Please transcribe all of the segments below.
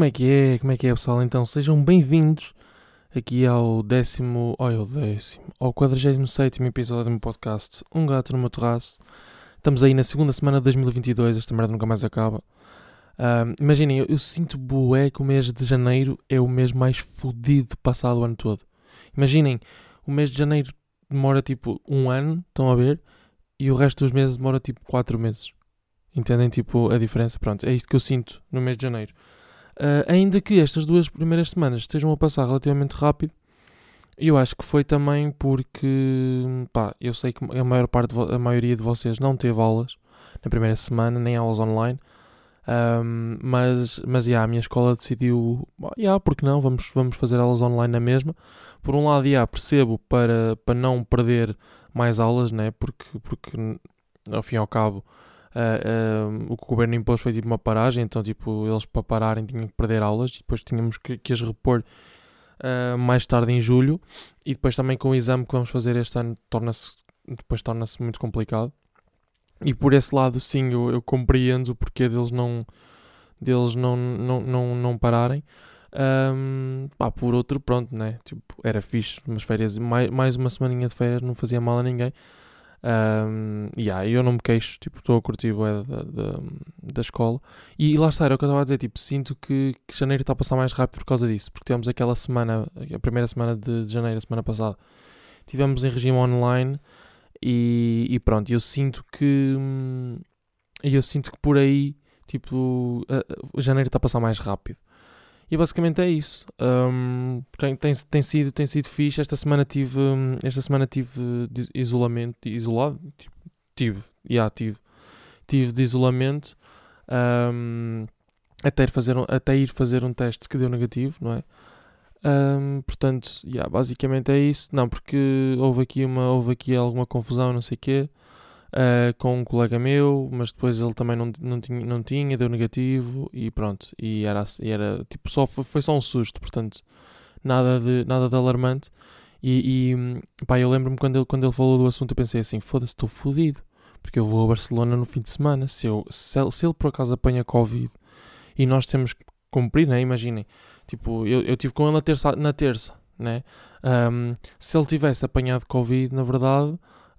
Como é que é? Como é que é, pessoal? Então, sejam bem-vindos aqui ao décimo, olha, o décimo, ao 47 episódio do meu podcast Um Gato no meu terraço. Estamos aí na segunda semana de 2022, esta merda nunca mais acaba. Imaginem, eu, eu, sinto bué que o mês de janeiro é o mês mais fodido passado o ano todo. Imaginem, o mês de janeiro demora tipo um ano, estão a ver? E o resto dos meses demora tipo quatro meses. Entendem tipo a diferença? Pronto, é isto que eu sinto no mês de janeiro. Uh, ainda que estas duas primeiras semanas estejam a passar relativamente rápido, eu acho que foi também porque, pá, eu sei que a maior parte, a maioria de vocês não teve aulas na primeira semana, nem aulas online, um, mas, mas, yeah, a minha escola decidiu, yeah, porque não, vamos, vamos fazer aulas online na mesma. Por um lado, yeah, percebo para, para não perder mais aulas, né, porque, porque ao fim e ao cabo Uh, o que o governo impôs foi tipo uma paragem, então tipo, eles para pararem tinham que perder aulas e depois tínhamos que, que as repor uh, mais tarde em julho. E depois também com o exame que vamos fazer este ano torna-se depois torna-se muito complicado. E por esse lado sim eu, eu compreendo o porquê deles não deles não, não, não, não pararem. Um, pá, por outro pronto né? Tipo, era fixe umas férias mais, mais uma semaninha de férias não fazia mal a ninguém um, yeah, eu não me queixo, tipo, estou a curtir da, da, da escola. E, e, lá está, era o que eu estava a dizer, tipo, sinto que, que janeiro está a passar mais rápido por causa disso, porque tivemos aquela semana, a primeira semana de, de janeiro, a semana passada, tivemos em regime online e, e pronto, eu sinto que eu sinto que por aí, tipo, a, janeiro está a passar mais rápido. E basicamente é isso. Um, tem, tem, tem, sido, tem sido fixe. Esta semana tive, esta semana tive de isolamento, isolado, tipo, tive, yeah, tive, tive de isolamento um, até, ir fazer até ir fazer um teste que deu negativo, não é? Um, portanto, yeah, basicamente é isso. Não, porque houve aqui, uma, houve aqui alguma confusão, não sei o quê uh, com um colega meu, mas depois ele também não, não, tinha, não tinha, deu negativo e pronto. E era, e era tipo, só foi, foi só um susto, portanto, nada de, nada de alarmante. E, e pá, eu lembro-me quando ele, quando ele falou do assunto, eu pensei assim: foda-se, estou fodido, porque eu vou a Barcelona no fim de semana. Se, eu, se, ele, se ele por acaso apanha Covid e nós temos que cumprir, né? Imaginem, tipo, eu, eu tive com ele na terça, na terça né? Um, se ele tivesse apanhado Covid, na verdade,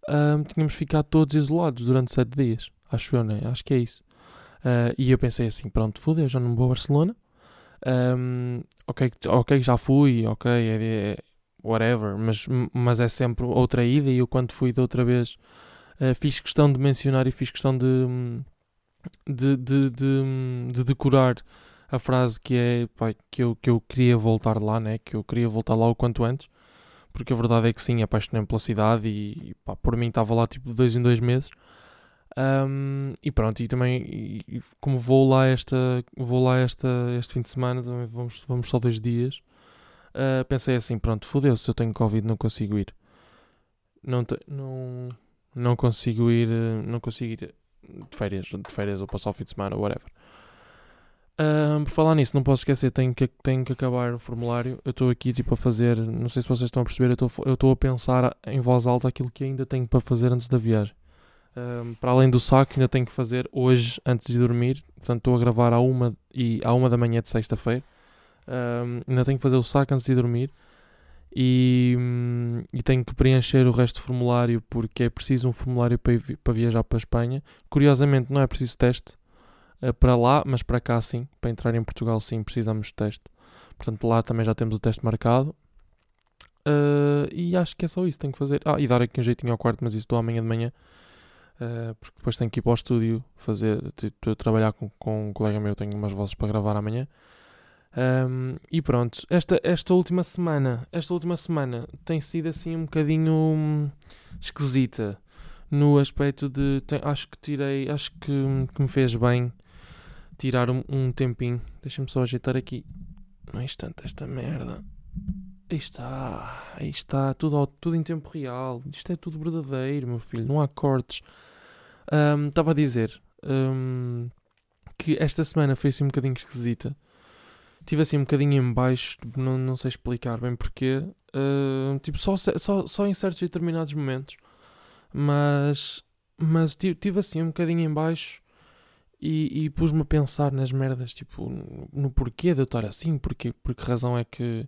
um, tínhamos ficado todos isolados durante sete dias. Acho eu, né? Acho que é isso. Uh, e eu pensei assim: pronto, fodeu, já não vou a Barcelona. Um, ok, ok, já fui, ok, é, é, whatever, mas, mas é sempre outra ida. E eu, quando fui da outra vez, uh, fiz questão de mencionar e fiz questão de, de, de, de, de decorar a frase que é que, eu, que eu queria voltar lá, né? Que eu queria voltar lá o quanto antes porque a verdade é que sim, apaixonei-me pela cidade e pá, por mim estava lá tipo de dois em dois meses. Um, e pronto, e também e, como vou lá esta vou lá esta, este fim de semana, também vamos, vamos só dois dias. Uh, pensei assim, pronto, fodeu, se eu tenho Covid não consigo ir. Não, te, não, não consigo ir, não consigo ir de férias, de férias ou passar o fim de semana, whatever. Um, por falar nisso, não posso esquecer, tenho que, tenho que acabar o formulário. Eu estou aqui tipo a fazer, não sei se vocês estão a perceber, eu estou a pensar em voz alta aquilo que ainda tenho para fazer antes da viagem. Um, para além do saco, ainda tenho que fazer hoje antes de dormir. Portanto, estou a gravar à uma, e, à uma da manhã de sexta-feira. Um, ainda tenho que fazer o saco antes de dormir. E, hum, e, tenho que preencher o resto do formulário porque é preciso um formulário para, para viajar para a Espanha. Curiosamente, não é preciso teste para lá, mas para cá sim. Para entrar em Portugal sim precisamos de teste. Portanto, lá também já temos o teste marcado. Uh, e acho que é só isso. Tenho que fazer. Ah, e dar aqui um jeitinho ao quarto, mas isso estou amanhã de manhã. Uh, porque depois tenho que ir para o estúdio fazer, tipo, trabalhar com, com um colega meu, tenho umas vozes para gravar amanhã. Um, e pronto, esta, esta última semana, esta última semana tem sido assim um bocadinho hum, esquisita no aspecto de tem, acho que tirei, acho que, que me fez bem tirar um, um tempinho. Deixa-me só ajeitar aqui no instante esta merda. Aí está, aí está, tudo, tudo em tempo real. Isto é tudo verdadeiro, meu filho, não há cortes. Estava um, a dizer um, que esta semana foi assim um bocadinho esquisita. Tive assim um bocadinho em baixo, tipo, não, não sei explicar bem porquê. Tipo, só, só, só em certos determinados momentos. Mas, mas tive, tive assim um bocadinho em baixo e, e pus-me a pensar nas merdas, tipo, no, porquê de eu estar assim, porque, por que razão é que,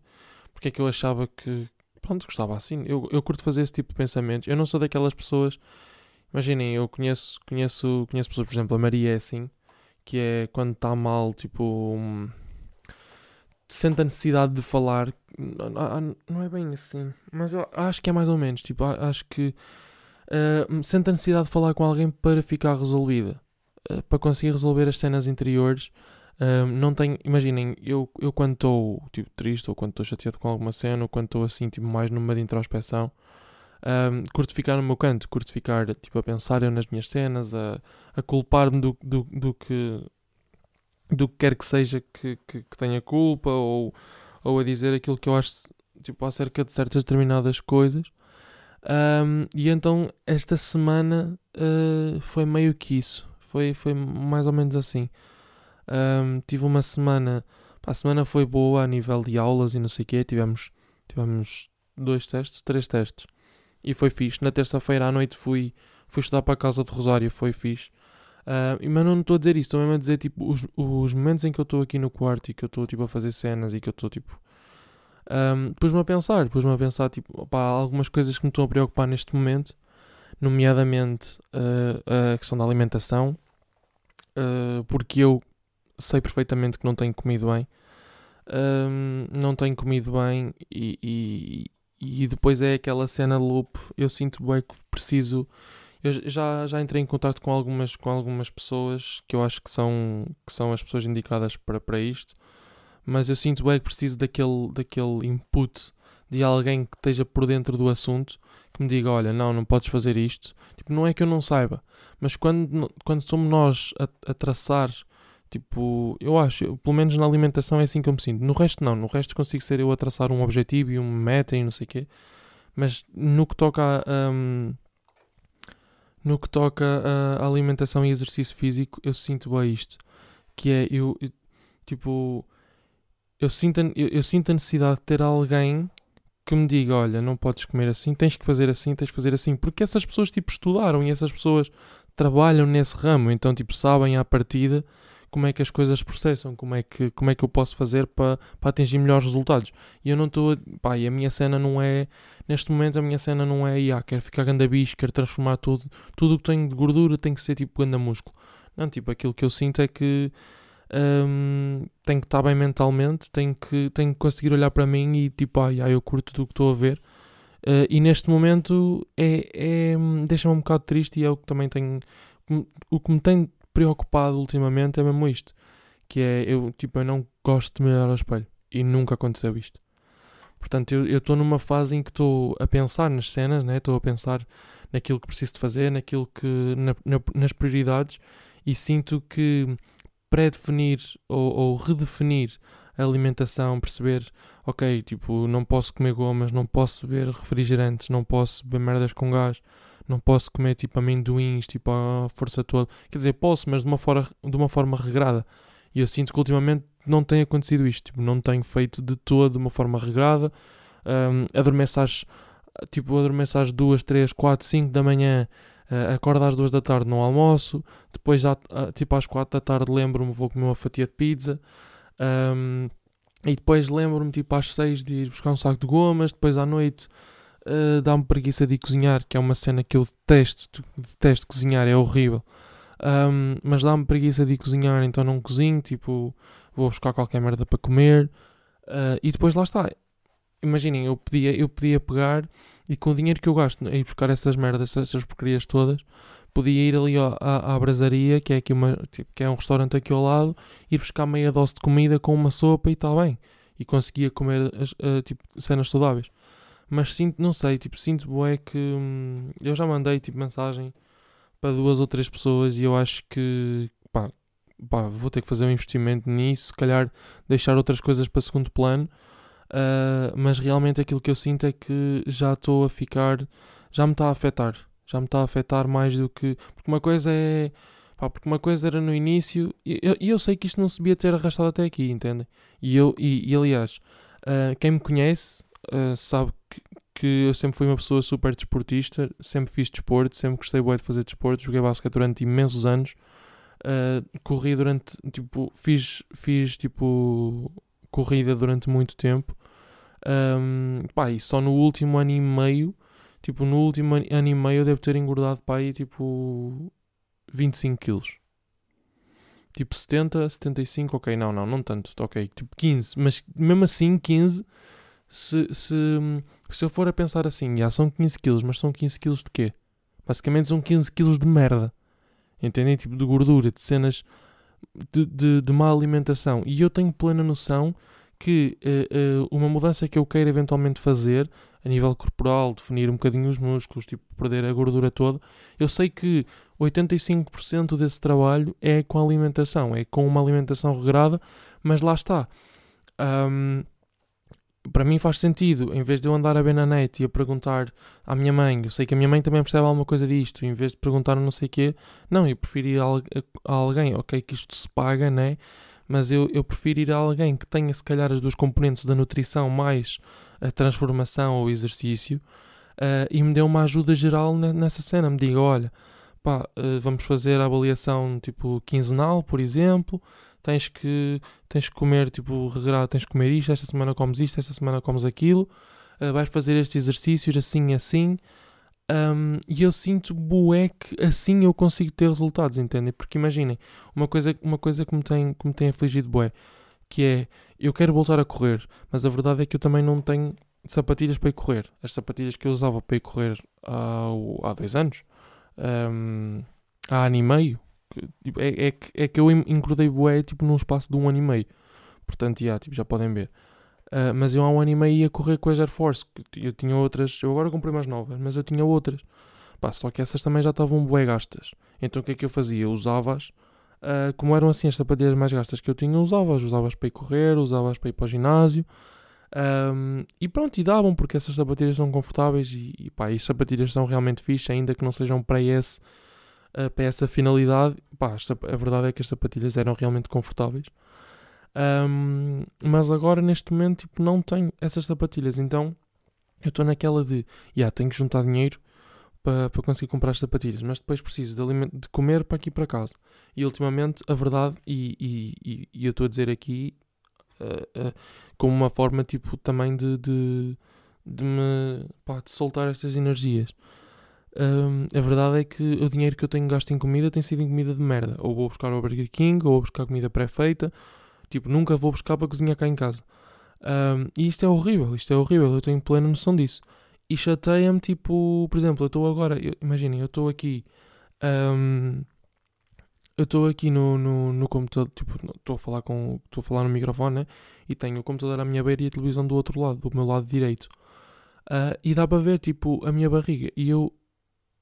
porque é que eu achava que, pronto, gostava assim. Eu, eu curto fazer esse tipo de pensamentos. Eu não sou daquelas pessoas, imaginem, eu conheço, conheço, conheço pessoas, por exemplo, a Maria é assim, que é quando está mal, tipo, um, sente a necessidade de falar, não, não é bem assim, mas eu acho que é mais ou menos, tipo, acho que uh, sente a necessidade de falar com alguém para ficar resolvida. Eh, para conseguir resolver as cenas interiores, uh, não tenho. Imaginem, eu, eu quando estou tipo, triste, ou quando estou chateado com alguma cena, ou quando estou assim, tipo, mais numa de introspeção, um, curto ficar no meu canto, curto ficar tipo, a pensar eu nas minhas cenas, a, a culpar-me do, do, do que do que quer que seja que, que, que, tenha culpa ou, ou a dizer aquilo que eu acho tipo, acerca de certas determinadas coisas. Um, e então esta semana uh, foi meio que isso. Foi, foi mais ou menos assim. Um, tive uma semana. A semana foi boa a nível de aulas e não sei o quê. Tivemos, tivemos dois testes, três testes. E foi fixe. Na terça-feira à noite fui, fui estudar para a casa de Rosário. Foi fixe. Uh, mas não estou a dizer isso, estou mesmo a dizer tipo, os, os momentos em que eu estou aqui no quarto e que eu estou tipo, a fazer cenas e que eu estou tipo. Um, pus-me a pensar, pus-me a pensar tipo, opa, algumas coisas que me estão a preocupar neste momento, nomeadamente uh, a questão da alimentação, uh, porque eu sei perfeitamente que não tenho comido bem. Um, não tenho comido bem e, e, e, depois é aquela cena loop. Eu sinto bem que preciso. Eu já, já entrei em contato com algumas, com algumas pessoas que eu acho que são, que são as pessoas indicadas para, para isto, mas eu sinto bem que preciso daquele, daquele input de alguém que esteja por dentro do assunto que me diga: olha, não, não podes fazer isto. Tipo, não é que eu não saiba, mas quando, quando somos nós a, a traçar, tipo, eu acho, pelo menos na alimentação é assim que eu me sinto. No resto, não. No resto consigo ser eu a traçar um objetivo e uma meta e não sei o quê. Mas no que toca a. Um, no que toca a alimentação e exercício físico, eu sinto bem isto. Que é, eu, eu tipo, eu sinto, eu, eu sinto a necessidade de ter alguém que me diga, olha, não podes comer assim, tens que fazer assim, tens que fazer assim, porque essas pessoas tipo estudaram e essas pessoas trabalham nesse ramo, então tipo sabem à partida como é que as coisas processam, como é que, como é que eu posso fazer para, atingir melhores resultados. E eu não estou, pá, e a minha cena não é, neste momento a minha cena não é, ah, quero ficar ganda bicho, quero transformar tudo, tudo o que tenho de gordura tem que ser tipo ganda músculo. Não, tipo, aquilo que eu sinto é que um, tenho que estar bem mentalmente, tenho que, tenho que conseguir olhar para mim e tipo, ai, ai eu curto do que estou a ver. Uh, e neste momento é, é deixa-me um bocado triste e é o que também tenho. O que me tem preocupado ultimamente é mesmo isto. Que é eu, tipo, eu não gosto de me olhar ao espelho. E nunca aconteceu isto. Portanto, eu estou numa fase em que estou a pensar nas cenas, estou né? a pensar naquilo que preciso de fazer, naquilo que. Na, na, nas prioridades, e sinto que pré-definir ou, ou, redefinir a alimentação, perceber, ok, tipo, não posso comer gomas, não posso beber refrigerantes, não posso beber merdas com gás, não posso comer tipo amendoins, tipo a força toda. Quer dizer, posso, mas de uma forma, de uma forma regrada. E eu sinto que ultimamente não tem acontecido isto, tipo, não tenho feito de todo de uma forma regrada. Um, adormeço às, tipo, adormeço às 2, 3, 4, 5 da manhã Uh, acordo às duas da tarde no almoço, depois uh, tipo às quatro da tarde lembro-me vou comer uma fatia de pizza, um, e depois lembro-me tipo às seis de ir buscar um saco de gomas, depois à noite uh, dá-me preguiça de ir cozinhar, que é uma cena que eu detesto, detesto cozinhar, é horrível. Um, mas dá-me preguiça de ir cozinhar, então não cozinho, tipo, vou buscar qualquer merda para comer, uh, e depois lá está. Imaginem, eu podia, eu podia pegar e com o dinheiro que eu gasto a ir buscar essas merdas, essas porcarias todas, podia ir ali à, à, à brasaria, que é, aqui uma, tipo, que é um restaurante aqui ao lado, ir buscar meia dose de comida com uma sopa e está bem. E conseguia comer uh, tipo, cenas saudáveis. Mas sinto, não sei, tipo, sinto bué que hum, eu já mandei tipo mensagem para duas ou três pessoas e eu acho que pá, pá, vou ter que fazer um investimento nisso, se calhar deixar outras coisas para segundo plano Uh, mas realmente aquilo que eu sinto é que já estou a ficar, já me está a afetar, já me está a afetar mais do que. Porque uma coisa é. Pá, porque uma coisa era no início e eu, eu, sei que isto não se devia ter arrastado até aqui, entendem? E, eu, e, e aliás, uh, quem me conhece uh, sabe que, que eu sempre fui uma pessoa super desportista, sempre fiz desporto, sempre gostei bem de fazer desporto, joguei basquete durante imensos anos. Corri durante, tipo, fiz, fiz, tipo, corrida durante muito tempo. Um, pá, e só no último ano e meio, tipo, no último ano e meio eu devo ter engordado, pá, aí, tipo, 25 quilos. Tipo, 70, 75, ok, não, não, não tanto, ok, tipo 15, mas mesmo assim, 15, se, se, se eu for a pensar assim, já são 15 quilos, mas são 15 quilos de quê? Basicamente são 15 quilos de merda. Entendem? Tipo de gordura, de cenas de, de, de má alimentação. E eu tenho plena noção que uh, uh, uma mudança que eu queira eventualmente fazer a nível corporal, definir um bocadinho os músculos, tipo perder a gordura toda, eu sei que 85% desse trabalho é com alimentação, é com uma alimentação regrada, mas lá está. Um, para mim faz sentido, em vez de eu andar a ver na net e a perguntar à minha mãe, eu sei que a minha mãe também percebe alguma coisa disto, em vez de perguntar não sei o quê, não, eu prefiro ir a, alguém, ok, que isto se paga, né? Mas eu, eu prefiro ir a alguém que tenha se calhar as duas componentes da nutrição mais a transformação ou exercício uh, e me dê uma ajuda geral nessa cena, me diga, olha, pá, uh, vamos fazer a avaliação tipo quinzenal, por exemplo, tens que, tens que comer, tipo, regrado, tens que comer isto, esta semana comes isto, esta semana comes aquilo, uh, vais fazer estes exercícios assim assim. Um, e eu sinto bué que assim eu consigo ter resultados, entendem? Porque imaginem, uma coisa, uma coisa que, me tem, que me tem afligido bué, que é, eu quero voltar a correr, mas a verdade é que eu também não tenho sapatilhas para ir correr. As sapatilhas que eu usava para ir correr há, há dois anos, um, há ano e meio, Tipo, é, é, que, é que eu engordei bué tipo, num espaço de um ano e meio. Portanto, yeah, tipo, já podem ver. Uh, mas eu há um ano e meio ia correr com as Air Force. Eu tinha outras, eu agora comprei mais novas, mas eu tinha outras. Pá, só que essas também já estavam bué gastas. Então o que é que eu fazia? Usava-as, uh, como eram assim as sapatilhas mais gastas que eu tinha, usava-as. Usava-as para ir correr, usava-as para ir para o ginásio. Um, e pronto, e davam, porque essas sapatilhas são confortáveis e, e pá, e as sapatilhas são realmente fixe, ainda que não sejam para esse uh, para essa finalidade. Pá, a verdade é que as sapatilhas eram realmente confortáveis. Um, mas agora, neste momento, tipo, não tenho essas sapatilhas. Então, eu estou naquela de, yeah, tenho que juntar dinheiro para, conseguir comprar as sapatilhas, mas depois preciso de, de comer para aqui para casa. E ultimamente, a verdade, e, e, e eu estou a dizer aqui uh, uh, como uma forma tipo também de, de, de me pá, de soltar estas energias. Um, a verdade é que o dinheiro que eu tenho gasto em comida tem sido em comida de merda. Ou vou buscar ao Burger King, ou vou buscar comida pré-feita. Tipo, nunca vou buscar para cozinhar cá em casa. Um, e isto é horrível, isto é horrível, eu tenho plena noção disso. E chateia-me, tipo, por exemplo, eu estou agora, imaginem, eu estou aqui, um, eu estou aqui no, no, no computador, tipo, estou a falar com, estou a falar no microfone, né? E tenho o computador à minha beira e a televisão do outro lado, do meu lado direito. Uh, e dá para ver, tipo, a minha barriga. E eu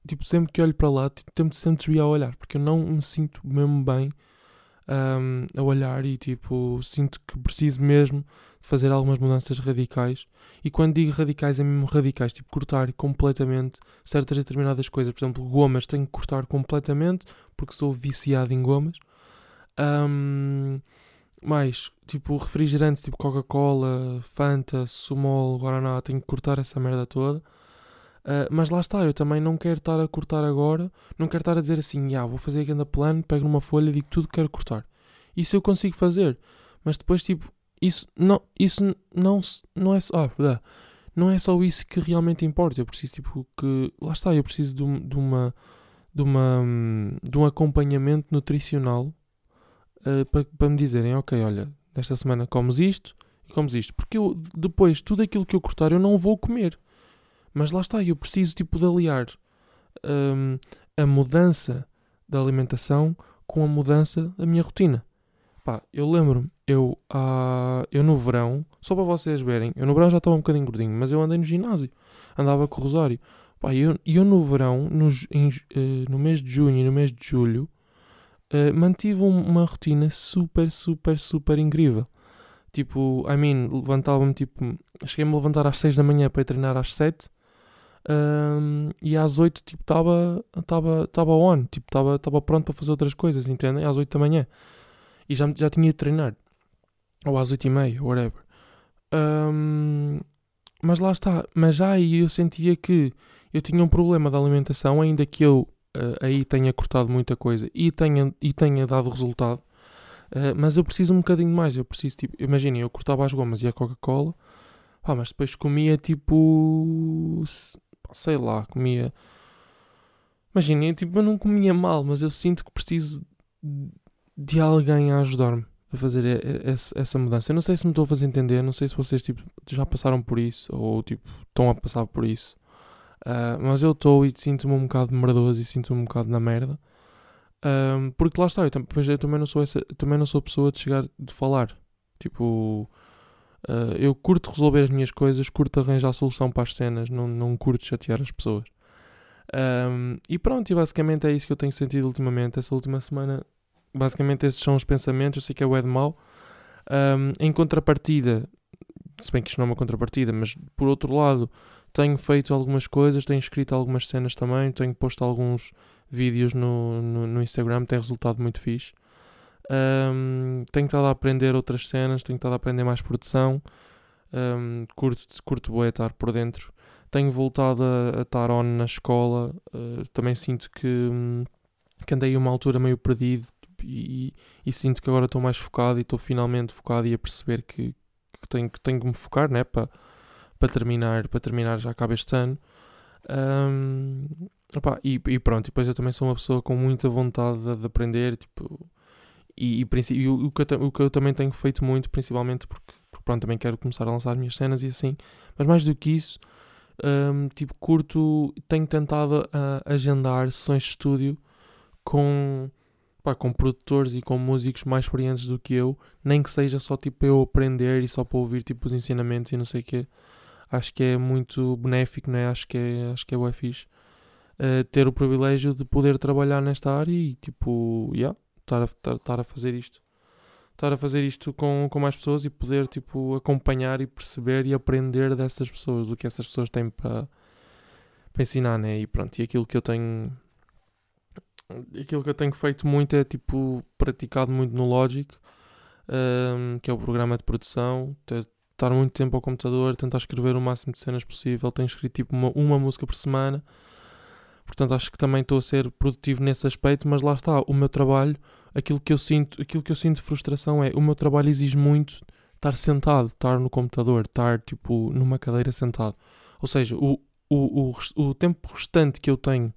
tipo, sempre que olho para lá, tento sempre desviar a olhar, porque eu não me sinto mesmo bem um, a olhar e, tipo, sinto que preciso mesmo de fazer algumas mudanças radicais. E quando digo radicais, é mesmo radicais, tipo, cortar completamente certas determinadas coisas. Por exemplo, gomas, tenho que cortar completamente, porque sou viciado em gomas. Um, mais, tipo, refrigerantes, tipo Coca-Cola, Fanta, Sumol, Guaraná, tenho que cortar essa merda toda. Uh, mas lá está, eu também não quero estar a cortar agora, não quero estar a dizer assim, ah, vou fazer aqui anda plano, pego numa folha e digo tudo que quero cortar. Isso eu consigo fazer, mas depois, tipo, isso não, isso não, não é só, ah, não é só isso que realmente importa. Eu preciso, tipo, que, lá está, eu preciso de, de uma, de uma, de um acompanhamento nutricional uh, para, para me dizerem, ok, olha, desta semana comes isto e comes isto, porque eu, depois, tudo aquilo que eu cortar eu não vou comer. Mas lá está, eu preciso tipo de aliar um, a mudança da alimentação com a mudança da minha rotina. Pá, eu lembro-me, eu, uh, eu no verão, só para vocês verem, eu no verão já estava um bocadinho gordinho, mas eu andei no ginásio, andava com o Rosário. Pá, eu, eu no verão, no, em, uh, no mês de junho e no mês de julho, uh, mantive uma rotina super, super, super incrível. Tipo, I mean, levantava-me tipo. Cheguei-me a levantar às 6 da manhã para ir treinar às 7 um, e às 8 tipo estava tava, tava on, tipo estava pronto para fazer outras coisas, entendem? Às 8 da manhã. E já, já tinha de treinar. Ou às 8 e meia, whatever. Um, mas lá está. Mas já aí eu sentia que eu tinha um problema da alimentação, ainda que eu uh, aí tenha cortado muita coisa e tenha, e tenha dado resultado. Uh, mas eu preciso um bocadinho mais. Eu preciso, tipo, imaginem, eu cortava as gomas e a Coca-Cola, ah, mas depois comia tipo. Sei lá, comia. Imaginem, tipo, eu não comia mal, mas eu sinto que preciso de alguém a ajudar-me a fazer essa mudança. Eu não sei se me estou a fazer entender, não sei se vocês tipo, já passaram por isso ou tipo, estão a passar por isso. Uh, mas eu estou e sinto-me um bocado merdoso e sinto-me um bocado na merda. Um, porque lá está, eu, pois eu também não sou essa, também não sou pessoa de chegar de falar. Tipo, uh, eu curto resolver as minhas coisas, curto arranjar solução para as cenas, não, não curto chatear as pessoas. Um, e pronto, e basicamente é isso que eu tenho sentido ultimamente. Essa última semana, basicamente esses são os pensamentos. Eu sei que é o Ed mau. Um, em contrapartida, se bem que isto não é uma contrapartida, mas por outro lado, tenho feito algumas coisas, tenho escrito algumas cenas também, tenho posto alguns vídeos no, no, no Instagram, tem resultado muito fixe. Um, tenho estado a aprender outras cenas, tenho estado a aprender mais produção. Um, curto, curto bem estar por dentro. Tenho voltado a, a estar on na escola. Uh, também sinto que, um, que andei uma altura meio perdido e, e, sinto que agora estou mais focado e estou finalmente focado e a perceber que, que, tenho, que tenho que me focar né, para terminar, terminar já acaba este ano. Um, e, e, pronto, depois eu também sou uma pessoa com muita vontade de, de aprender, tipo, e, e, e o, o, que eu, o, que eu, também tenho feito muito, principalmente porque, porque, pronto, também quero começar a lançar as minhas cenas e assim, mas mais do que isso, um, tipo, curto, tenho tentado uh, agendar sessões de estúdio com, pá, com produtores e com músicos mais experientes do que eu, nem que seja só tipo eu aprender e só para ouvir tipo os ensinamentos e não sei o quê acho que é muito benéfico, né? acho que é, acho que é o fixe. Uh, ter o privilégio de poder trabalhar nesta área e tipo, yeah, estar, a, estar, estar a fazer isto. Estar a fazer isto com, com mais pessoas e poder tipo, acompanhar e perceber e aprender dessas pessoas, do que essas pessoas têm para, ensinar, né? E pronto, e aquilo que eu tenho aquilo que eu tenho feito muito é tipo praticado muito no Logic, um, que é o programa de produção estar muito tempo ao computador, tentar escrever o máximo de cenas possível. Tenho escrito tipo uma, uma música por semana. Portanto, acho que também estou a ser produtivo nesse aspecto, mas lá está, o meu trabalho, aquilo que eu sinto, aquilo que eu sinto de frustração é, o meu trabalho exige muito estar sentado, estar no computador, estar tipo numa cadeira sentado. Ou seja, o, o, o, o tempo restante que eu tenho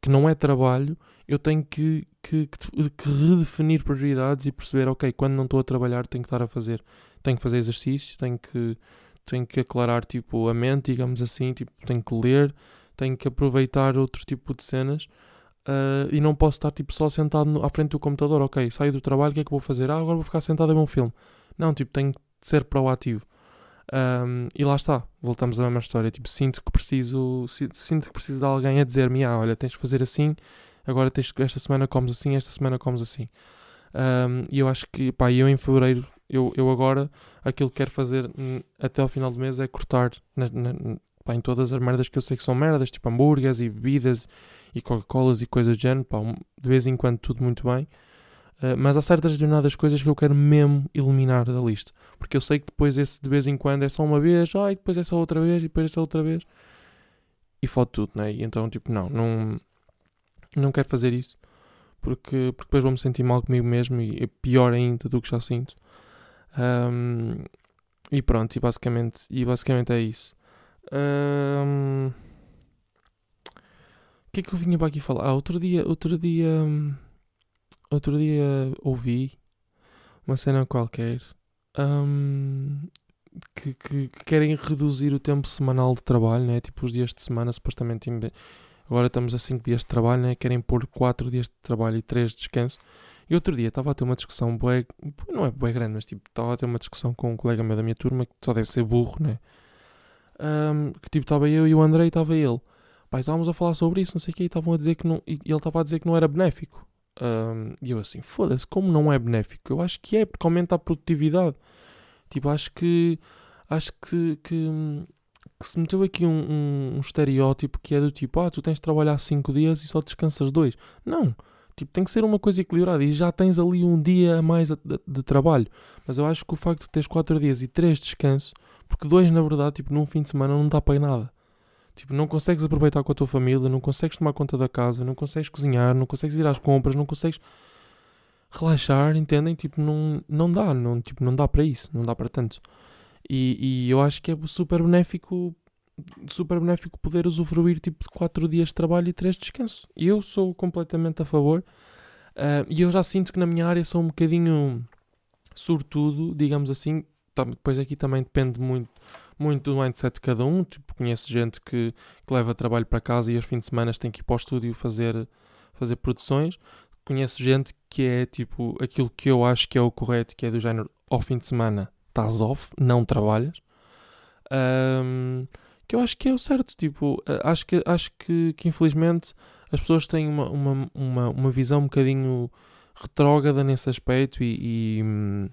que não é trabalho, eu tenho que, que, que, que redefinir prioridades e perceber, ok, quando não estou a trabalhar tenho que estar a fazer tenho que fazer exercícios, tenho que, tenho que aclarar tipo, a mente, digamos assim, tipo, tenho que ler, tenho que aproveitar outro tipo de cenas uh, e não posso estar tipo, só sentado no, à frente do computador. Ok, saio do trabalho, o que é que vou fazer? Ah, agora vou ficar sentado a ver um filme. Não, tipo, tenho que ser proativo. Um, e lá está, voltamos à mesma história. Tipo, sinto que preciso, sinto que preciso de alguém a dizer-me: ah, olha, tens de fazer assim, agora tens, esta semana comes assim, esta semana comes assim. Um, e eu acho que, pá, eu em fevereiro eu, eu agora, aquilo que quero fazer até ao final do mês é cortar na, na, pá, em todas as merdas que eu sei que são merdas, tipo hambúrgueres e bebidas e Coca-Colas e coisas do género, pá, de vez em quando tudo muito bem. Uh, mas há certas determinadas coisas que eu quero mesmo eliminar da lista. Porque eu sei que depois esse de vez em quando é só uma vez, ah, e depois é só outra vez, e depois é só outra vez. E fode tudo, né? E então, tipo, não, não, não quero fazer isso. Porque, porque depois vou-me sentir mal comigo mesmo e é pior ainda do que já sinto. Um, e pronto, e basicamente, e basicamente é isso. Um, o que é que eu vinha para aqui falar? Ah, outro dia, outro dia, outro dia ouvi uma cena qualquer um, que, que, que, querem reduzir o tempo semanal de trabalho, né? tipo os dias de semana, supostamente agora estamos a 5 dias de trabalho, né? querem pôr 4 dias de trabalho e 3 de descanso. E outro dia estava a ter uma discussão, bué, não é bué grande, mas tipo, estava a ter uma discussão com um colega meu da minha turma que só deve ser burro, né? Um, que tipo, estava eu e o André e estava ele. Pai, estávamos a falar sobre isso, não sei o quê, e estavam a dizer que não. E ele estava a dizer que não era benéfico. Um, e eu assim, foda-se, como não é benéfico? Eu acho que é, porque aumenta a produtividade. Tipo, acho que. Acho que. que, que se meteu aqui um, um, um, estereótipo que é do tipo, ah, tu tens de trabalhar 5 dias e só descansas 2. Não. Tipo, tem que ser uma coisa equilibrada e já tens ali um dia a mais de, de trabalho. Mas eu acho que o facto de teres 4 dias e 3 descanso, porque dois na verdade, tipo, num fim de semana não dá para nada. Tipo, não consegues aproveitar com a tua família, não consegues tomar conta da casa, não consegues cozinhar, não consegues ir às compras, não consegues relaxar, entendem? Tipo, não, não dá, não, tipo, não dá para isso, não dá para tanto. E, e eu acho que é super benéfico super benéfico poder usufruir tipo de 4 dias de trabalho e 3 de descanso. Eu sou completamente a favor. Uh, e eu já sinto que na minha área sou um bocadinho sortudo, digamos assim. Depois aqui também depende muito, muito do mindset de cada um. Tipo, conheço gente que, que leva trabalho para casa e aos fins de semana tem que ir para o estúdio fazer, fazer produções. Conheço gente que é tipo aquilo que eu acho que é o correto, que é do género ao fim de semana estás off, não trabalhas. Um, que eu acho que é o certo. Tipo, acho que, acho que, que infelizmente as pessoas têm uma, uma, uma, uma visão um bocadinho retrógrada nesse aspecto e, e,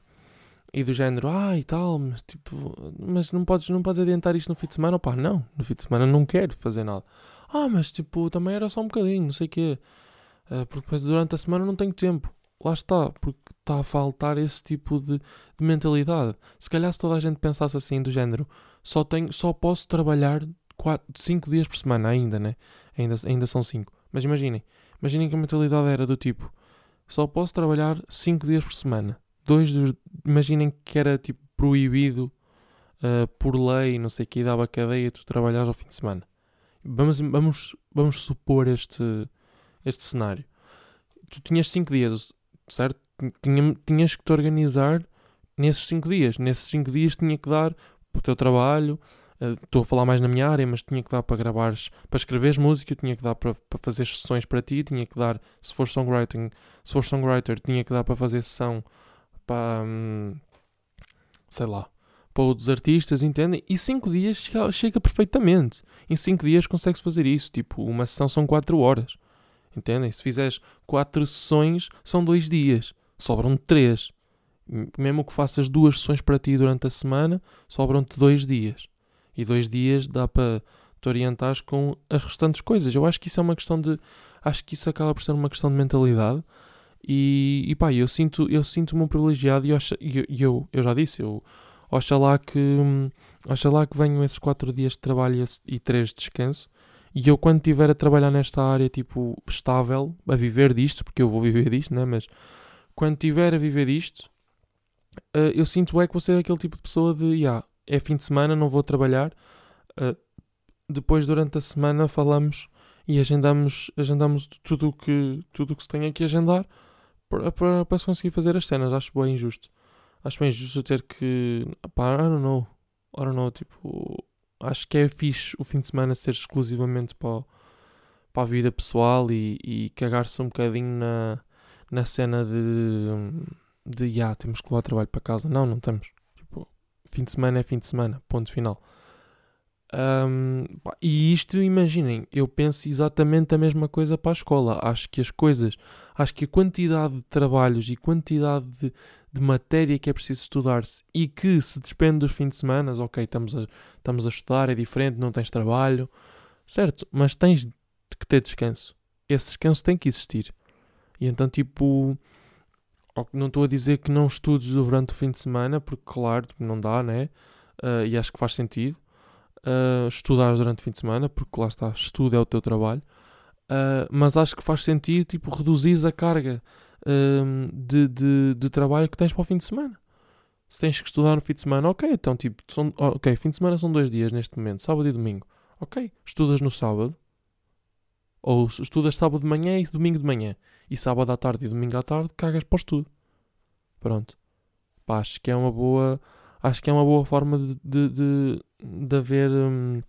e, do género, ah e tal, mas, tipo, mas não, podes, não podes adiantar isto no fim de semana? Opá, não, no fim de semana não quero fazer nada. Ah, mas tipo, também era só um bocadinho, não sei o quê. Uh, porque depois durante a semana não tenho tempo. Lá está, porque está a faltar esse tipo de, de mentalidade. Se calhar se toda a gente pensasse assim, do género, só, tenho, só posso trabalhar 5 dias por semana ainda, né? Ainda, ainda são 5. Mas imaginem, imaginem que a mentalidade era do tipo, só posso trabalhar 5 dias por semana. Dois dos, imaginem que era tipo proibido uh, por lei, não sei o que, dava cadeia tu trabalhares ao fim de semana. Vamos, vamos, vamos supor este, este cenário. Tu tinhas 5 dias, certo? Tinha, tinhas que te organizar nesses 5 dias. Nesses 5 dias tinha que dar para o teu trabalho. Eh, estou uh, a falar mais na minha área, mas tinha que dar para gravares, para escreveres música, tinha que dar para, para fazer sessões para ti, tinha que dar, se for songwriting, se for songwriter, tinha que dar para fazer sessão para, hum, sei lá, para outros artistas, entendem? E 5 dias chega, chega, perfeitamente. Em 5 dias consegues fazer isso. Tipo, uma sessão são 4 horas. Entendem? Se fizeres 4 sessões, são 2 dias. Sobram 3 mesmo que faças duas sessões para ti durante a semana, sobram-te dois dias. E dois dias dá para te orientares com as restantes coisas. Eu acho que isso é uma questão de. Acho que isso acaba por ser uma questão de mentalidade. E, e pá, eu sinto eu sinto-me um privilegiado e eu, eu, eu já disse, eu oxalá que, oxalá que venham esses quatro dias de trabalho e três de descanso. E eu, quando estiver a trabalhar nesta área, tipo, estável, a viver disto, porque eu vou viver disto, né? Mas quando estiver a viver disto, uh, eu sinto é que vou ser aquele tipo de pessoa de, yeah, é fim de semana, não vou trabalhar. Uh, depois, durante a semana, falamos e agendamos, agendamos tudo o que, tudo que se tem aqui a agendar para, se conseguir fazer as cenas. Acho bem injusto. Acho bem injusto ter que. Pá, I don't know. I don't know, tipo. Acho que é fixe o fim de semana ser exclusivamente para, para a vida pessoal e, e cagar-se um bocadinho na, na cena de de yeah, temos que levar trabalho para casa. Não, não temos. Tipo, fim de semana é fim de semana, ponto final. Um, e isto, imaginem, eu penso exatamente a mesma coisa para a escola. Acho que as coisas, acho que a quantidade de trabalhos e quantidade de, de matéria que é preciso estudar-se e que se despende dos fins de semana, ok, estamos a, estamos a estudar, é diferente, não tens trabalho, certo, mas tens que ter descanso. Esse descanso tem que existir. E então, tipo, não estou a dizer que não estudes durante o fim de semana, porque, claro, não dá, né? Uh, e acho que faz sentido. Uh, estudar durante o fim de semana, porque lá está, estudo é o teu trabalho. Uh, mas acho que faz sentido, tipo, reduzir a carga uh, de, de, de, trabalho que tens para o fim de semana. Se tens que estudar no fim de semana, ok, então, tipo, são, ok, fim de semana são dois dias neste momento, sábado e domingo. Ok, estudas no sábado, ou estudas sábado de manhã e domingo de manhã. E sábado à tarde e domingo à tarde cagas para o estudo. Pronto. Pá, acho que é uma boa. Acho que é uma boa forma de, de, de, de haver. Hum...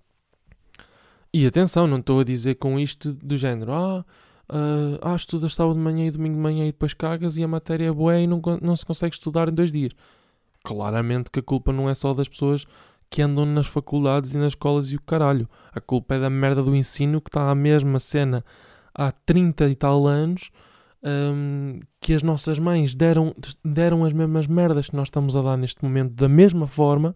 E atenção, não estou a dizer com isto do género. Ah, uh, ah, estudas sábado de manhã e domingo de manhã e depois cagas e a matéria é boa e não, não se consegue estudar em dois dias. Claramente que a culpa não é só das pessoas que andam nas faculdades e nas escolas e o caralho. A culpa é da merda do ensino que está a mesma cena há 30 e tal anos um, que as nossas mães deram, deram as mesmas merdas que nós estamos a dar neste momento da mesma forma.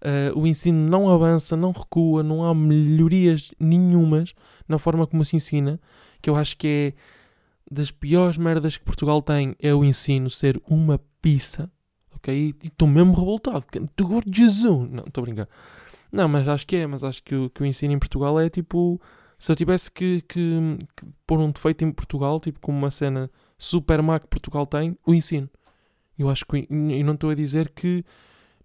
Uh, o ensino não avança, não recua, não há melhorias nenhumas na forma como se ensina, que eu acho que é das piores merdas que Portugal tem é o ensino ser uma pizza ok? E estou mesmo revoltado. Jesus! Não, estou a brincar. Não, mas acho que é, mas acho que, o- que o ensino em Portugal é tipo. Se eu tivesse que, que, que pôr um defeito em Portugal, tipo como uma cena super má que Portugal tem, o ensino. Eu acho que. E não estou a dizer que.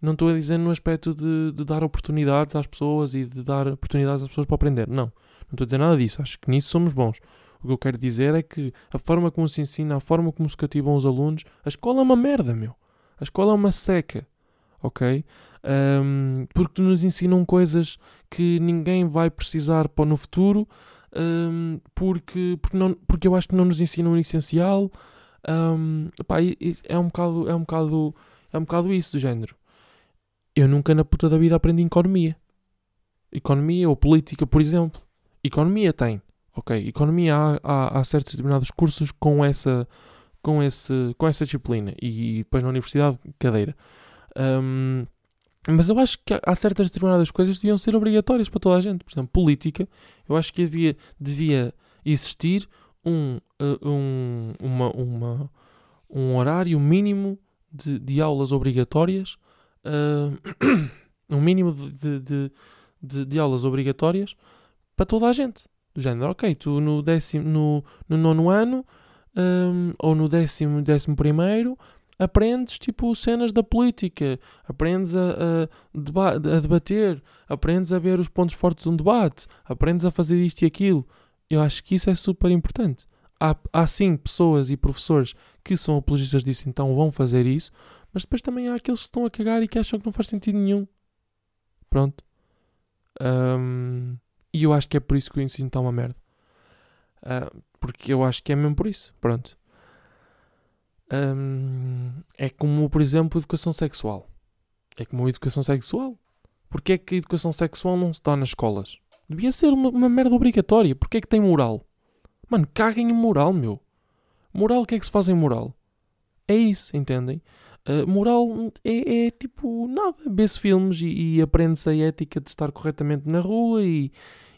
Não estou a dizer no aspecto de, de dar oportunidades às pessoas e de dar oportunidades às pessoas para aprender. Não. Não estou a dizer nada disso. Acho que nisso somos bons. O que eu quero dizer é que a forma como se ensina, a forma como se cativam os alunos, a escola é uma merda, meu. A escola é uma seca. Ok? Ahm, porque nos ensinam coisas que ninguém vai precisar para no futuro, ahm, porque, porque, não, porque eu acho que não nos ensinam o essencial. E- e é um bocado, é um bocado, é um bocado isso do género. Eu nunca na puta da vida aprendi economia. Economia ou política, por exemplo. Economia tem, ok. Economia há, há, há certos determinados cursos com essa, com esse, com essa disciplina e depois na universidade cadeira. Ahm, mas eu acho que há- certas determinadas coisas que deviam ser obrigatórias para toda a gente. Por exemplo, política. Eu acho que havia, devia existir um, eh, um, uma, uma, um horário mínimo de, de aulas obrigatórias. ah, um mínimo de, de, de, de- aulas obrigatórias para toda a gente. Do género, ok, tu no, décimo, no, no nono ano ahm, ou no décimo, décimo primeiro aprendes tipo cenas da política, aprendes a, a, deba- a debater, aprendes a ver os pontos fortes de um debate, aprendes a fazer isto e aquilo. Eu acho que isso é super importante. Há, há sim pessoas e professores que são apologistas disso, então vão fazer isso, mas depois também há aqueles que estão a cagar e que acham que não faz sentido nenhum. Pronto. Ahm, e eu acho que é por isso que o ensino está uma merda. Ah, porque eu acho que é mesmo por isso. Pronto. É como, por exemplo, educação sexual. É como a educação sexual. Porquê é que a educação sexual não se dá nas escolas? Devia ser uma, uma merda obrigatória. Porquê é que tem moral? Mano, caguem em moral, meu. Moral, o que é que se faz em moral? É isso, entendem? Uh, moral é, é tipo nada. Vê-se filmes e, e aprende-se a ética de estar corretamente na rua e,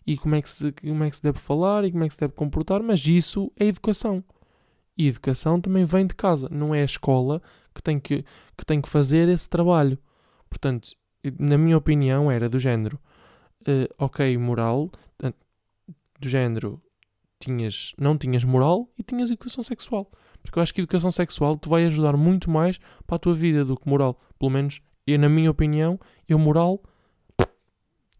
e como, é que se, como é que se deve falar e como é que se deve comportar, mas isso é educação. E educação também vem de casa, não é a escola que tem que, que, tem que fazer esse trabalho. Portanto, na minha opinião, era do género: uh, ok, moral, do género, tinhas, não tinhas moral e tinhas educação sexual. Porque eu acho que educação sexual te vai ajudar muito mais para a tua vida do que moral. Pelo menos, eu, na minha opinião, eu moral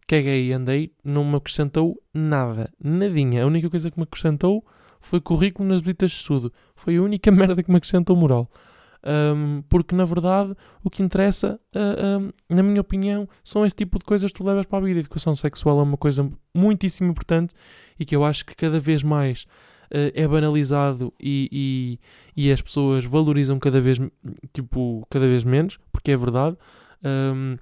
caguei e andei, não me acrescentou nada, nadinha. A única coisa que me acrescentou foi currículo nas visitas de estudo. Foi a única merda que me acrescentou moral. Um, porque na verdade o que interessa, uh, um, na minha opinião, são esse tipo de coisas que tu levas para a vida. A educação sexual é uma coisa muitíssimo importante e que eu acho que cada vez mais uh, é banalizado e, e, e, as pessoas valorizam cada vez, tipo, cada vez menos, porque é verdade. Um,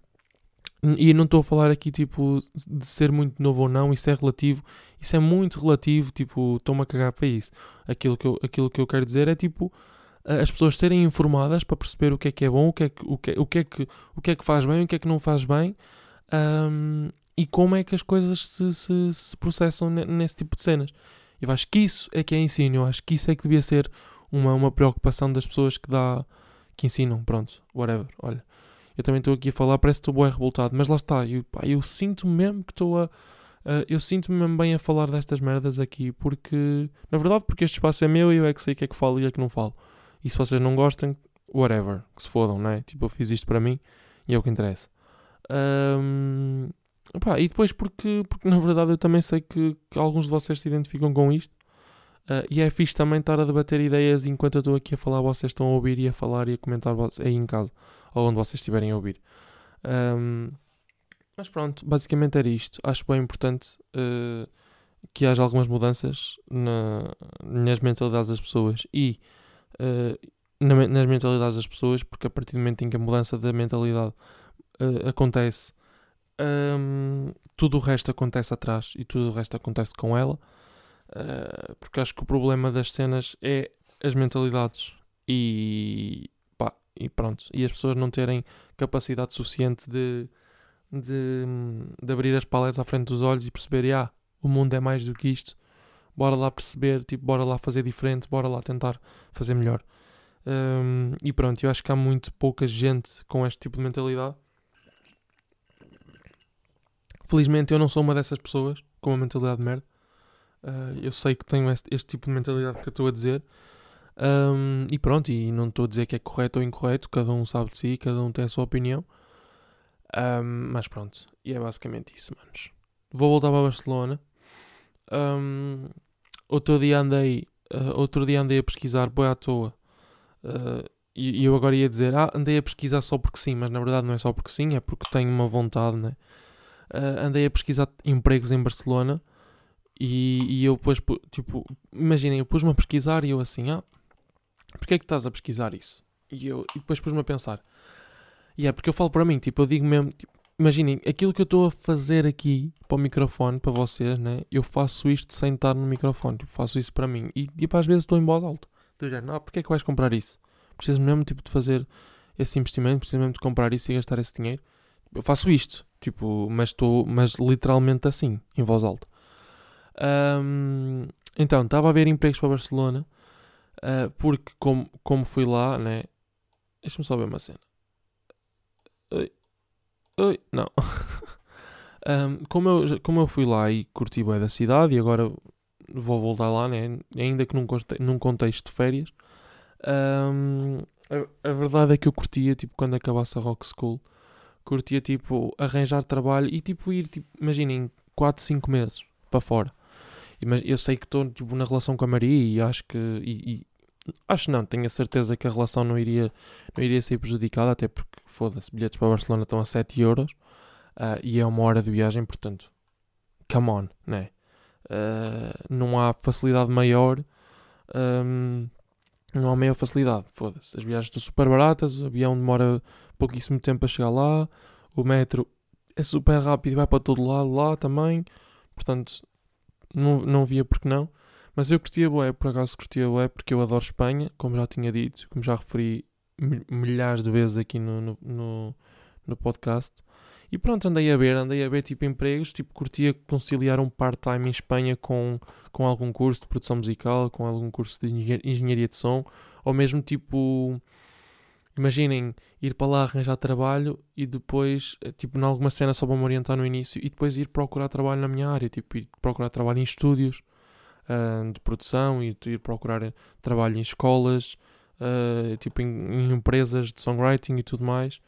e não estou a falar aqui tipo de ser muito novo ou não, isso é relativo, isso é muito relativo, tipo, estou-me a cagar para isso. Aquilo que, eu, aquilo que eu quero dizer é tipo as pessoas serem informadas para perceber o que é que é bom, o que é que, o que, o que, é, que, o que, é que faz bem, o que é que não faz bem um, e como é que as coisas se, se, se, processam nesse tipo de cenas. Eu acho que isso é que é ensino, eu acho que isso é que devia ser uma, uma preocupação das pessoas que dá que ensinam, pronto, whatever, olha. Eu também estou aqui a falar, parece que estou bem revoltado, mas lá está, eu, eu sinto mesmo que estou a. Uh, eu sinto-me mesmo bem a falar destas merdas aqui, porque. Na verdade, porque este espaço é meu e eu é que sei o que é que falo e o é que não falo. E se vocês não gostam, whatever, que se fodam, não é? Tipo, eu fiz isto para mim e é o que interessa. Um, e depois porque, porque na verdade eu também sei que, que alguns de vocês se identificam com isto. Uh, e é fixe também estar a debater ideias enquanto eu estou aqui a falar, vocês estão a ouvir e a falar e a comentar aí em casa, ou onde vocês estiverem a ouvir. Um, mas pronto, basicamente era isto. Acho bem importante uh, que haja algumas mudanças na, nas mentalidades das pessoas e uh, na, nas mentalidades das pessoas, porque a partir do momento em que a mudança da mentalidade uh, acontece, um, tudo o resto acontece atrás e tudo o resto acontece com ela. Porque acho que o problema das cenas é as mentalidades e, e pronto, e as pessoas não terem capacidade suficiente de, de, de abrir as paletas à frente dos olhos e perceber, ah, o mundo é mais do que isto, bora lá perceber, tipo, bora lá fazer diferente, bora lá tentar fazer melhor. Um, e pronto, eu acho que há muito pouca gente com este tipo de mentalidade. Felizmente eu não sou uma dessas pessoas com uma mentalidade de merda. Uh, eu sei que tenho este, este, tipo de mentalidade que eu estou a dizer. Um, e pronto, e não estou a dizer que é correto ou incorreto, cada um sabe de si, cada um tem a sua opinião. Um, mas pronto, e é basicamente isso, manos. Vou voltar para Barcelona. Um, outro dia andei, uh, outro dia andei a pesquisar, boi à toa. Uh, e, eu agora ia dizer, ah, andei a pesquisar só porque sim, mas na verdade não é só porque sim, é porque tenho uma vontade, né? Uh, andei a pesquisar empregos em Barcelona e, e eu depois, tipo, imaginem, eu pus-me a pesquisar e eu assim, ah, porquê é que estás a pesquisar isso? E, eu, e depois pus-me a pensar, e é porque eu falo para mim, tipo, eu digo mesmo, tipo, imaginem, aquilo que eu estou a fazer aqui para o microfone, para vocês, né? Eu faço isto sem estar no microfone, tipo, faço isso para mim. E tipo, às vezes estou em voz alta. Do género, não, porque é que vais comprar isso? Precisas mesmo tipo de fazer esse investimento, precisas mesmo de comprar isso e gastar esse dinheiro. Eu faço isto, tipo, mas estou, mas literalmente assim, em voz alta. Um, então, estava a ver empregos para Barcelona, uh, porque como, como fui lá, né? Deixa-me só ver uma cena. Oi. Oi. Não. um, como, eu, como eu fui lá e curti bem da cidade e agora vou voltar lá, né? ainda que num, num contexto de férias, um, a, a, verdade é que eu curtia, tipo, quando acabasse a Rock School, curtia, tipo, arranjar trabalho e, tipo, ir, tipo, imaginem, 4, 5 meses para fora. Mas eu sei que estou, tipo, na relação com a Maria e acho que... E, acho não, tenho a certeza que a relação não iria, não iria ser prejudicada, até porque, foda-se, bilhetes para Barcelona estão a 7 euros uh, e é uma hora de viagem, portanto, come on, né? Uh, não há facilidade maior um, não há maior facilidade. Foda-se. As viagens estão super baratas, o avião demora pouquíssimo tempo a chegar lá, o metro é super rápido e vai para todo lado lá também. Portanto, não, não via porque não. Mas eu curtia bué, por acaso curtia bué, porque eu adoro Espanha, como já tinha dito, como já referi milhares de vezes aqui no, no, no, no podcast. E pronto, andei a ver, andei a ver tipo empregos, tipo curtia conciliar um part-time em Espanha com, com algum curso de produção musical, com algum curso de engenharia de som, ou mesmo tipo, imaginem, ir para lá arranjar trabalho e depois, eh, tipo, em alguma cena só para me orientar no início e depois ir procurar trabalho na minha área, tipo, ir procurar trabalho em estúdios uh, de produção e ir procurar trabalho em escolas, uh, tipo, em, em empresas de songwriting e tudo mais.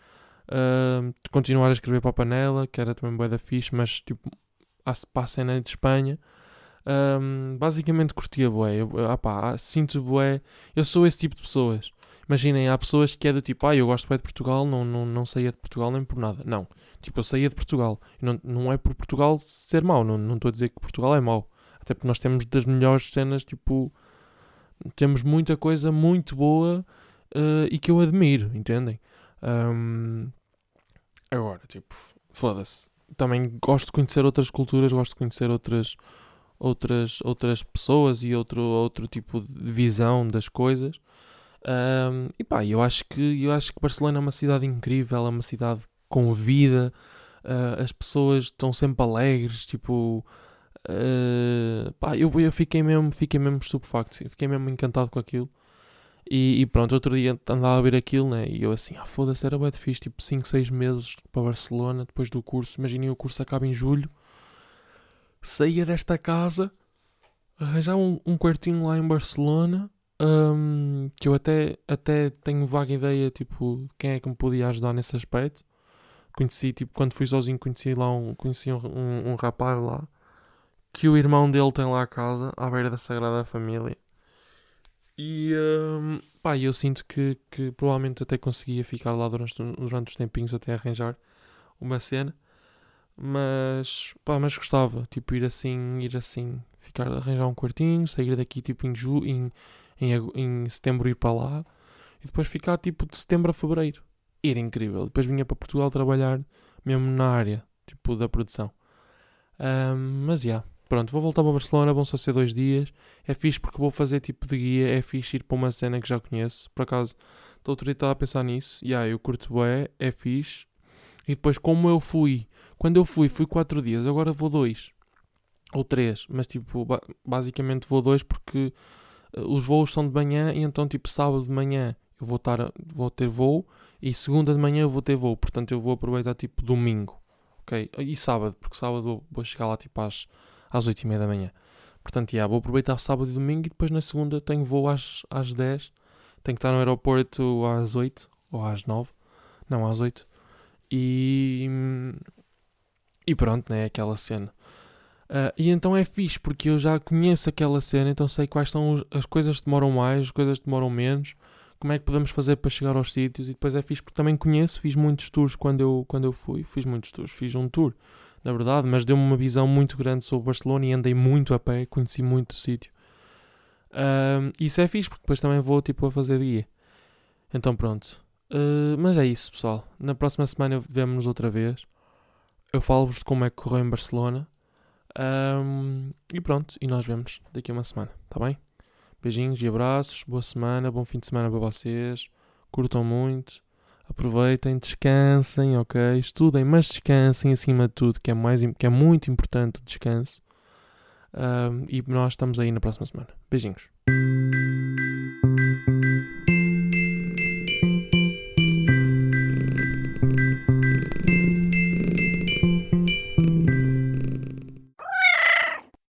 Uh, continuar a escrever para a panela, que era também bué da fixe, mas tipo, para a cena de Espanha. Basicamente curtia pá, sinto bué. Eu sou esse tipo de pessoas. Imaginem, há pessoas que é do tipo, ah, eu gosto bué de Portugal, não, não, não saía de Portugal nem por nada. Não. Tipo, eu saía de Portugal. Não, não é por Portugal ser mau. Não estou a dizer que Portugal é mau. Até porque nós temos das melhores cenas, tipo, temos muita coisa muito boa uh, e que eu admiro, entendem? Um, agora, tipo, foda-se. Também gosto de conhecer outras culturas, gosto de conhecer outras, outras, outras pessoas e outro, outro tipo de visão das coisas. Um, e pá, eu acho, que, eu acho que Barcelona é uma cidade incrível, é uma cidade com vida, uh, as pessoas estão sempre alegres, tipo. Uh, pá, eu, eu fiquei mesmo, fiquei mesmo estupefacto, fiquei mesmo encantado com aquilo. E, e, pronto, outro dia andava a ver aquilo, né? E eu assim, ah, foda-se, era bem fixe, tipo 5, 6 meses para Barcelona, depois do curso. Imaginem, o curso acaba em julho. Saía desta casa, arranjava um, um quartinho lá em Barcelona, um, que eu até, até tenho vaga ideia, tipo, quem é que me podia ajudar nesse aspecto. Conheci, tipo, quando fui sozinho, conheci lá um, conheci um, um, um rapaz lá, que o irmão dele tem lá a casa, à beira da Sagrada Família. E um, pá, eu sinto que, que provavelmente até conseguia ficar lá durante, durante os tempinhos até arranjar uma cena. Mas pá, mas gostava, tipo, ir assim, ir assim, ficar, arranjar um quartinho, sair daqui tipo em, ju, em, em, em setembro ir para lá e depois ficar tipo de setembro a fevereiro. Ir incrível. Depois vinha para Portugal trabalhar mesmo na área, tipo, da produção. Um, mas já. Yeah. Pronto, vou voltar para Barcelona, vão só ser dois dias. É fixe porque vou fazer tipo de guia, é fixe ir para uma cena que já conheço. Por acaso, estou autorizado a pensar nisso. E aí, eu curto bué, é fixe. E depois, como eu fui, quando eu fui, fui quatro dias, agora vou dois. Ou três, mas tipo, basicamente vou dois porque uh, os voos são de manhã e então tipo sábado de manhã eu vou, estar, vou ter voo e segunda de manhã eu vou ter voo. Portanto, eu vou aproveitar tipo domingo ok? E sábado, porque sábado vou chegar lá tipo às, às 8 e meia da manhã. Portanto, yeah, vou aproveitar sábado e domingo e depois na segunda tenho voo às, às 10. Tenho que estar no aeroporto às 8 ou às 9. Não, às 8. E, e pronto, né? Aquela cena. Uh, e então é fixe, porque eu já conheço aquela cena, então sei quais são as coisas que demoram mais, as coisas que demoram menos, como é que podemos fazer para chegar aos sítios, e depois é fixe porque também conheço, fiz muitos tours quando eu, quando eu fui, fiz muitos tours, fiz um tour, na verdade, mas deu-me uma visão muito grande sobre Barcelona e andei muito a pé, conheci muito o sítio. Uh, isso é fixe, porque depois também vou tipo a fazer guia. Então pronto. Uh, mas é isso, pessoal. Na próxima semana vemos-nos outra vez. Eu falo-vos de como é que correu em Barcelona. Um, e pronto, e nós vemos daqui a uma semana, tá bem? Beijinhos e abraços, boa semana, bom fim de semana para vocês. Curtam muito, aproveitem, descansem, ok? Estudem, mas descansem acima de tudo, que é, mais, que é muito importante o descanso. Um, e nós estamos aí na próxima semana. Beijinhos.